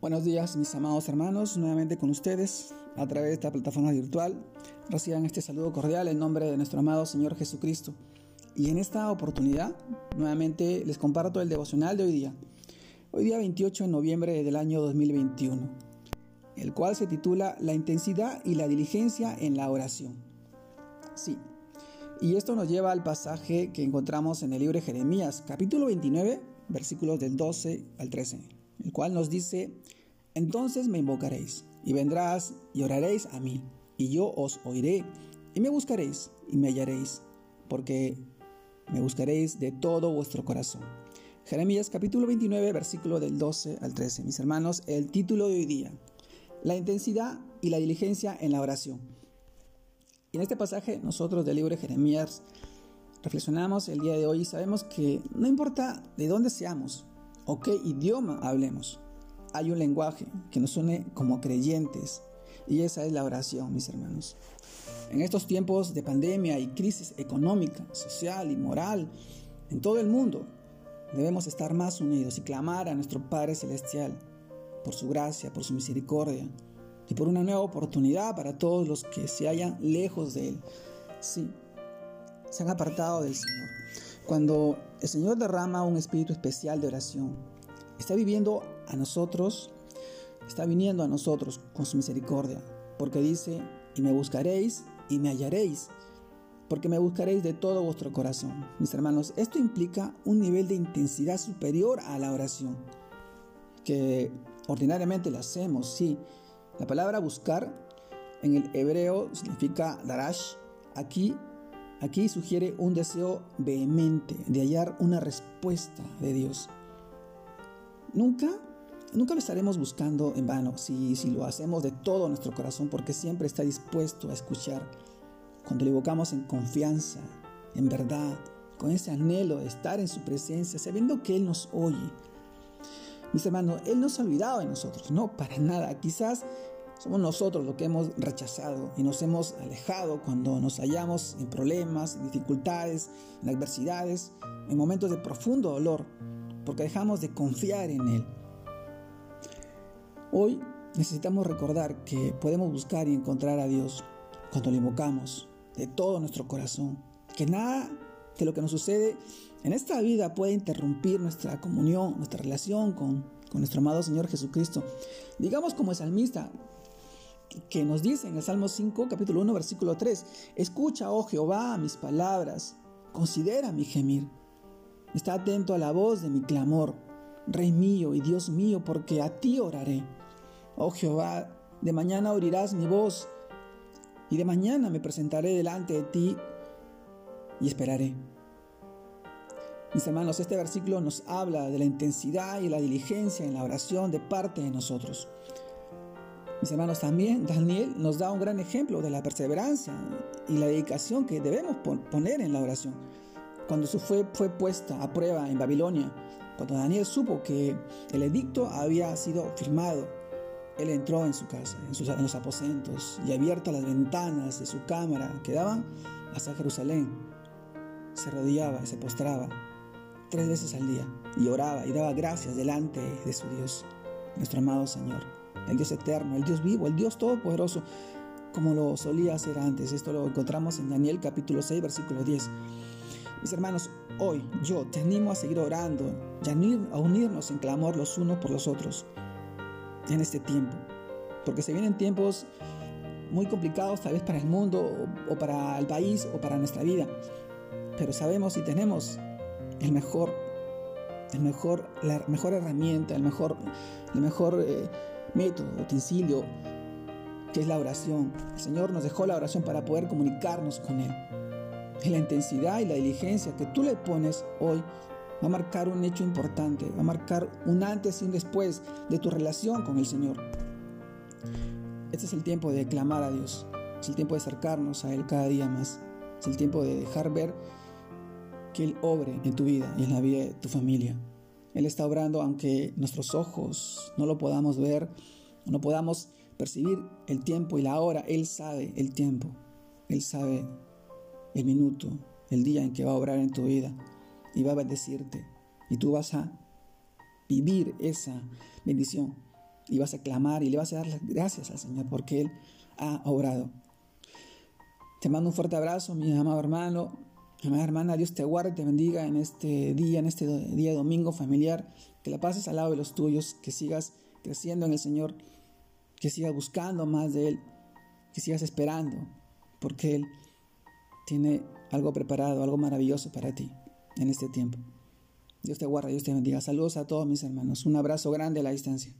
Buenos días mis amados hermanos, nuevamente con ustedes a través de esta plataforma virtual. Reciban este saludo cordial en nombre de nuestro amado Señor Jesucristo. Y en esta oportunidad, nuevamente les comparto el devocional de hoy día. Hoy día 28 de noviembre del año 2021, el cual se titula La intensidad y la diligencia en la oración. Sí, y esto nos lleva al pasaje que encontramos en el libro de Jeremías, capítulo 29, versículos del 12 al 13 el cual nos dice, entonces me invocaréis, y vendrás y oraréis a mí, y yo os oiré, y me buscaréis, y me hallaréis, porque me buscaréis de todo vuestro corazón. Jeremías capítulo 29, versículo del 12 al 13. Mis hermanos, el título de hoy día, la intensidad y la diligencia en la oración. Y en este pasaje nosotros del libro de Jeremías reflexionamos el día de hoy y sabemos que no importa de dónde seamos, o qué idioma hablemos. Hay un lenguaje que nos une como creyentes y esa es la oración, mis hermanos. En estos tiempos de pandemia y crisis económica, social y moral en todo el mundo, debemos estar más unidos y clamar a nuestro Padre Celestial por su gracia, por su misericordia y por una nueva oportunidad para todos los que se hallan lejos de Él. Sí, se han apartado del Señor. Cuando el Señor derrama un espíritu especial de oración, está viviendo a nosotros, está viniendo a nosotros con su misericordia, porque dice, y me buscaréis y me hallaréis, porque me buscaréis de todo vuestro corazón. Mis hermanos, esto implica un nivel de intensidad superior a la oración, que ordinariamente la hacemos, sí. La palabra buscar en el hebreo significa darash. Aquí Aquí sugiere un deseo vehemente de hallar una respuesta de Dios. Nunca, nunca lo estaremos buscando en vano si, si lo hacemos de todo nuestro corazón porque siempre está dispuesto a escuchar. Cuando le evocamos en confianza, en verdad, con ese anhelo de estar en su presencia, sabiendo que Él nos oye. Mis hermanos, Él no se ha olvidado de nosotros, no, para nada. Quizás somos nosotros los que hemos rechazado y nos hemos alejado cuando nos hallamos en problemas, en dificultades, en adversidades, en momentos de profundo dolor, porque dejamos de confiar en Él. Hoy necesitamos recordar que podemos buscar y encontrar a Dios cuando le invocamos de todo nuestro corazón, que nada de lo que nos sucede en esta vida puede interrumpir nuestra comunión, nuestra relación con, con nuestro amado Señor Jesucristo. Digamos como el salmista, que nos dice en el Salmo 5, capítulo 1, versículo 3, escucha, oh Jehová, mis palabras, considera mi gemir, está atento a la voz de mi clamor, Rey mío y Dios mío, porque a ti oraré. Oh Jehová, de mañana oirás mi voz, y de mañana me presentaré delante de ti y esperaré. Mis hermanos, este versículo nos habla de la intensidad y la diligencia en la oración de parte de nosotros. Mis hermanos, también Daniel nos da un gran ejemplo de la perseverancia y la dedicación que debemos poner en la oración. Cuando su fe fue puesta a prueba en Babilonia, cuando Daniel supo que el edicto había sido firmado, él entró en su casa, en, en los aposentos y abiertas las ventanas de su cámara que daban hacia Jerusalén, se rodeaba, se postraba tres veces al día y oraba y daba gracias delante de su Dios, nuestro amado Señor el Dios eterno, el Dios vivo, el Dios todopoderoso, como lo solía hacer antes. Esto lo encontramos en Daniel capítulo 6, versículo 10. Mis hermanos, hoy yo te animo a seguir orando y a unirnos en clamor los unos por los otros en este tiempo. Porque se vienen tiempos muy complicados tal vez para el mundo o, para el país o para nuestra vida. Pero sabemos y tenemos el mejor, el mejor, la mejor herramienta, el mejor, el mejor eh, método, utensilio, que es la oración. El Señor nos dejó la oración para poder comunicarnos con Él. Y la intensidad y la diligencia que tú le pones hoy va a marcar un hecho importante, va a marcar un antes y un después de tu relación con el Señor. Este es el tiempo de clamar a Dios, es el tiempo de acercarnos a Él cada día más, es el tiempo de dejar ver que Él obre en tu vida y en la vida de tu familia. Él está obrando aunque nuestros ojos no lo podamos ver, no podamos percibir el tiempo y la hora. Él sabe el tiempo, Él sabe el minuto, el día en que va a obrar en tu vida y va a bendecirte. Y tú vas a vivir esa bendición y vas a clamar y le vas a dar las gracias al Señor porque Él ha obrado. Te mando un fuerte abrazo, mi amado hermano, amada hermana. Dios te guarde te bendiga en este día, en este día domingo familiar. Que la pases al lado de los tuyos, que sigas creciendo en el Señor, que sigas buscando más de Él, que sigas esperando, porque Él tiene algo preparado, algo maravilloso para ti en este tiempo. Dios te guarde, Dios te bendiga. Saludos a todos mis hermanos. Un abrazo grande a la distancia.